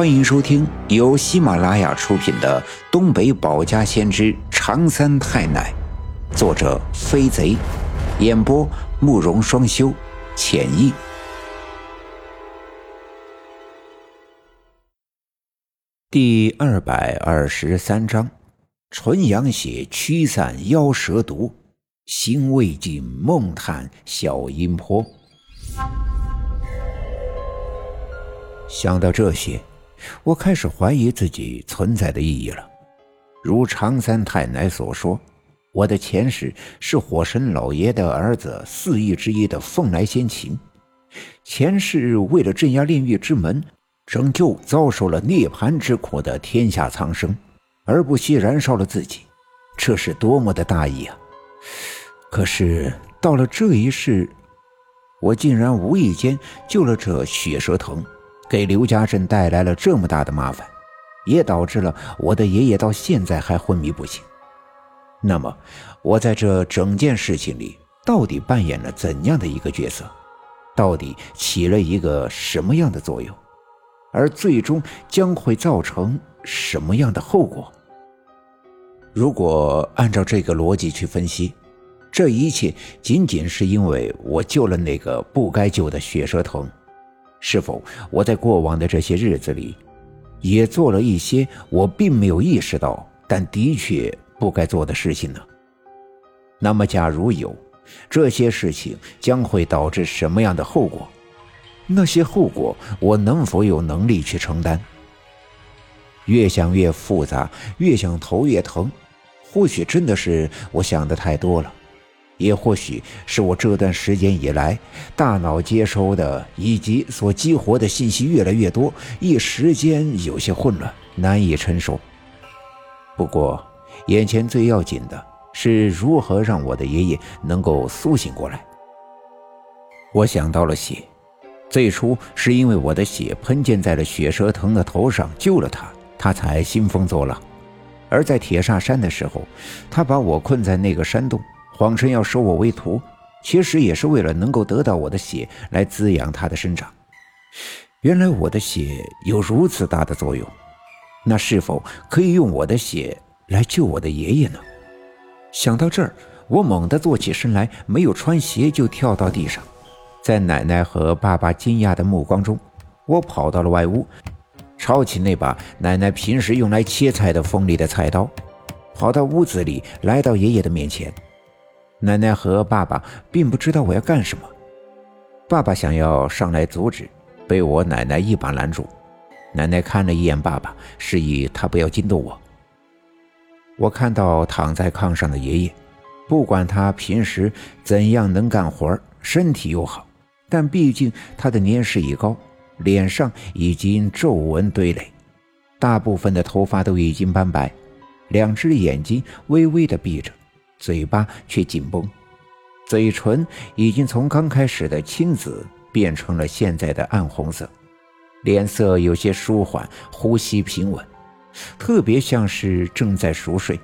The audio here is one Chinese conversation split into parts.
欢迎收听由喜马拉雅出品的《东北保家先知长三太奶》，作者飞贼，演播慕容双修，浅意。第二百二十三章：纯阳血驱散妖蛇毒，心未尽梦叹小阴坡。想到这些。我开始怀疑自己存在的意义了。如常三太奶所说，我的前世是火神老爷的儿子四翼之一的凤来仙琴，前世为了镇压炼狱之门，拯救遭受了涅槃之苦的天下苍生，而不惜燃烧了自己，这是多么的大义啊！可是到了这一世，我竟然无意间救了这血蛇藤。给刘家镇带来了这么大的麻烦，也导致了我的爷爷到现在还昏迷不醒。那么，我在这整件事情里到底扮演了怎样的一个角色？到底起了一个什么样的作用？而最终将会造成什么样的后果？如果按照这个逻辑去分析，这一切仅仅是因为我救了那个不该救的血蛇藤。是否我在过往的这些日子里，也做了一些我并没有意识到，但的确不该做的事情呢？那么，假如有，这些事情将会导致什么样的后果？那些后果，我能否有能力去承担？越想越复杂，越想头越疼。或许真的是我想的太多了。也或许是我这段时间以来，大脑接收的以及所激活的信息越来越多，一时间有些混乱，难以承受。不过，眼前最要紧的是如何让我的爷爷能够苏醒过来。我想到了血，最初是因为我的血喷溅在了血蛇藤的头上，救了他，他才兴风作浪；而在铁煞山的时候，他把我困在那个山洞。谎称要收我为徒，其实也是为了能够得到我的血来滋养他的生长。原来我的血有如此大的作用，那是否可以用我的血来救我的爷爷呢？想到这儿，我猛地坐起身来，没有穿鞋就跳到地上。在奶奶和爸爸惊讶的目光中，我跑到了外屋，抄起那把奶奶平时用来切菜的锋利的菜刀，跑到屋子里，来到爷爷的面前。奶奶和爸爸并不知道我要干什么，爸爸想要上来阻止，被我奶奶一把拦住。奶奶看了一眼爸爸，示意他不要惊动我。我看到躺在炕上的爷爷，不管他平时怎样能干活，身体又好，但毕竟他的年事已高，脸上已经皱纹堆垒，大部分的头发都已经斑白，两只眼睛微微的闭着。嘴巴却紧绷，嘴唇已经从刚开始的青紫变成了现在的暗红色，脸色有些舒缓，呼吸平稳，特别像是正在熟睡。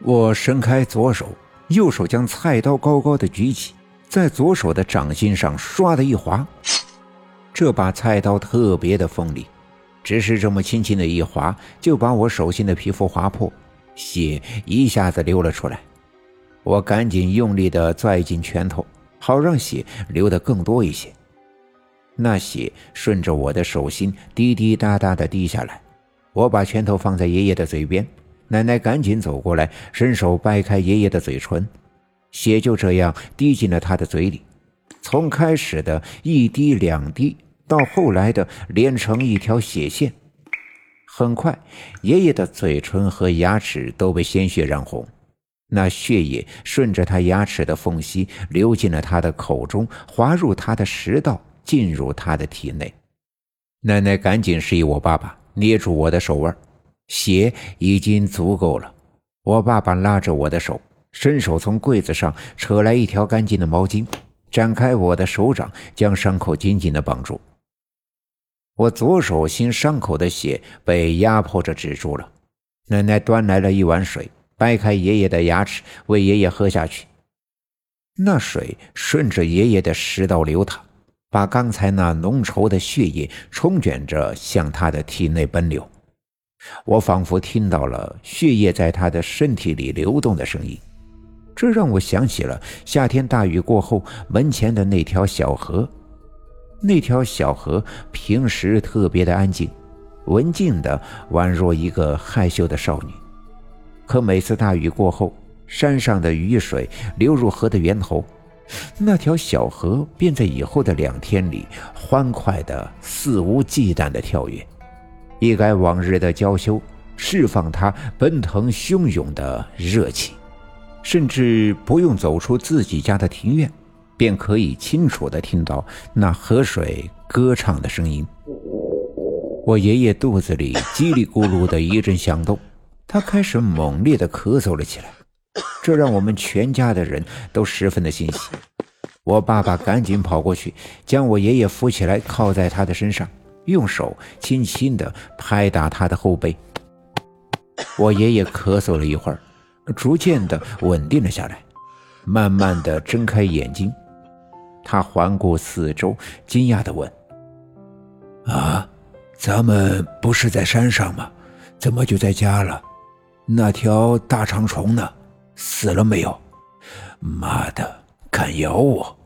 我伸开左手，右手将菜刀高高的举起，在左手的掌心上唰的一划，这把菜刀特别的锋利，只是这么轻轻的一划，就把我手心的皮肤划破。血一下子流了出来，我赶紧用力地拽紧拳头，好让血流得更多一些。那血顺着我的手心滴滴答答地滴下来。我把拳头放在爷爷的嘴边，奶奶赶紧走过来，伸手掰开爷爷的嘴唇，血就这样滴进了他的嘴里。从开始的一滴两滴，到后来的连成一条血线。很快，爷爷的嘴唇和牙齿都被鲜血染红，那血液顺着他牙齿的缝隙流进了他的口中，滑入他的食道，进入他的体内。奶奶赶紧示意我爸爸捏住我的手腕，血已经足够了。我爸爸拉着我的手，伸手从柜子上扯来一条干净的毛巾，展开我的手掌，将伤口紧紧地绑住。我左手心伤口的血被压迫着止住了。奶奶端来了一碗水，掰开爷爷的牙齿，喂爷爷喝下去。那水顺着爷爷的食道流淌，把刚才那浓稠的血液冲卷着向他的体内奔流。我仿佛听到了血液在他的身体里流动的声音，这让我想起了夏天大雨过后门前的那条小河。那条小河平时特别的安静，文静的宛若一个害羞的少女。可每次大雨过后，山上的雨水流入河的源头，那条小河便在以后的两天里欢快的肆无忌惮的跳跃。一改往日的娇羞，释放它奔腾汹涌的热气，甚至不用走出自己家的庭院，便可以清楚地听到那河水歌唱的声音。我爷爷肚子里叽里咕噜的一阵响动，他开始猛烈地咳嗽了起来，这让我们全家的人都十分的欣喜。我爸爸赶紧跑过去，将我爷爷扶起来，靠在他的身上。用手轻轻地拍打他的后背。我爷爷咳嗽了一会儿，逐渐地稳定了下来，慢慢地睁开眼睛。他环顾四周，惊讶地问：“啊，咱们不是在山上吗？怎么就在家了？那条大长虫呢？死了没有？妈的，敢咬我！”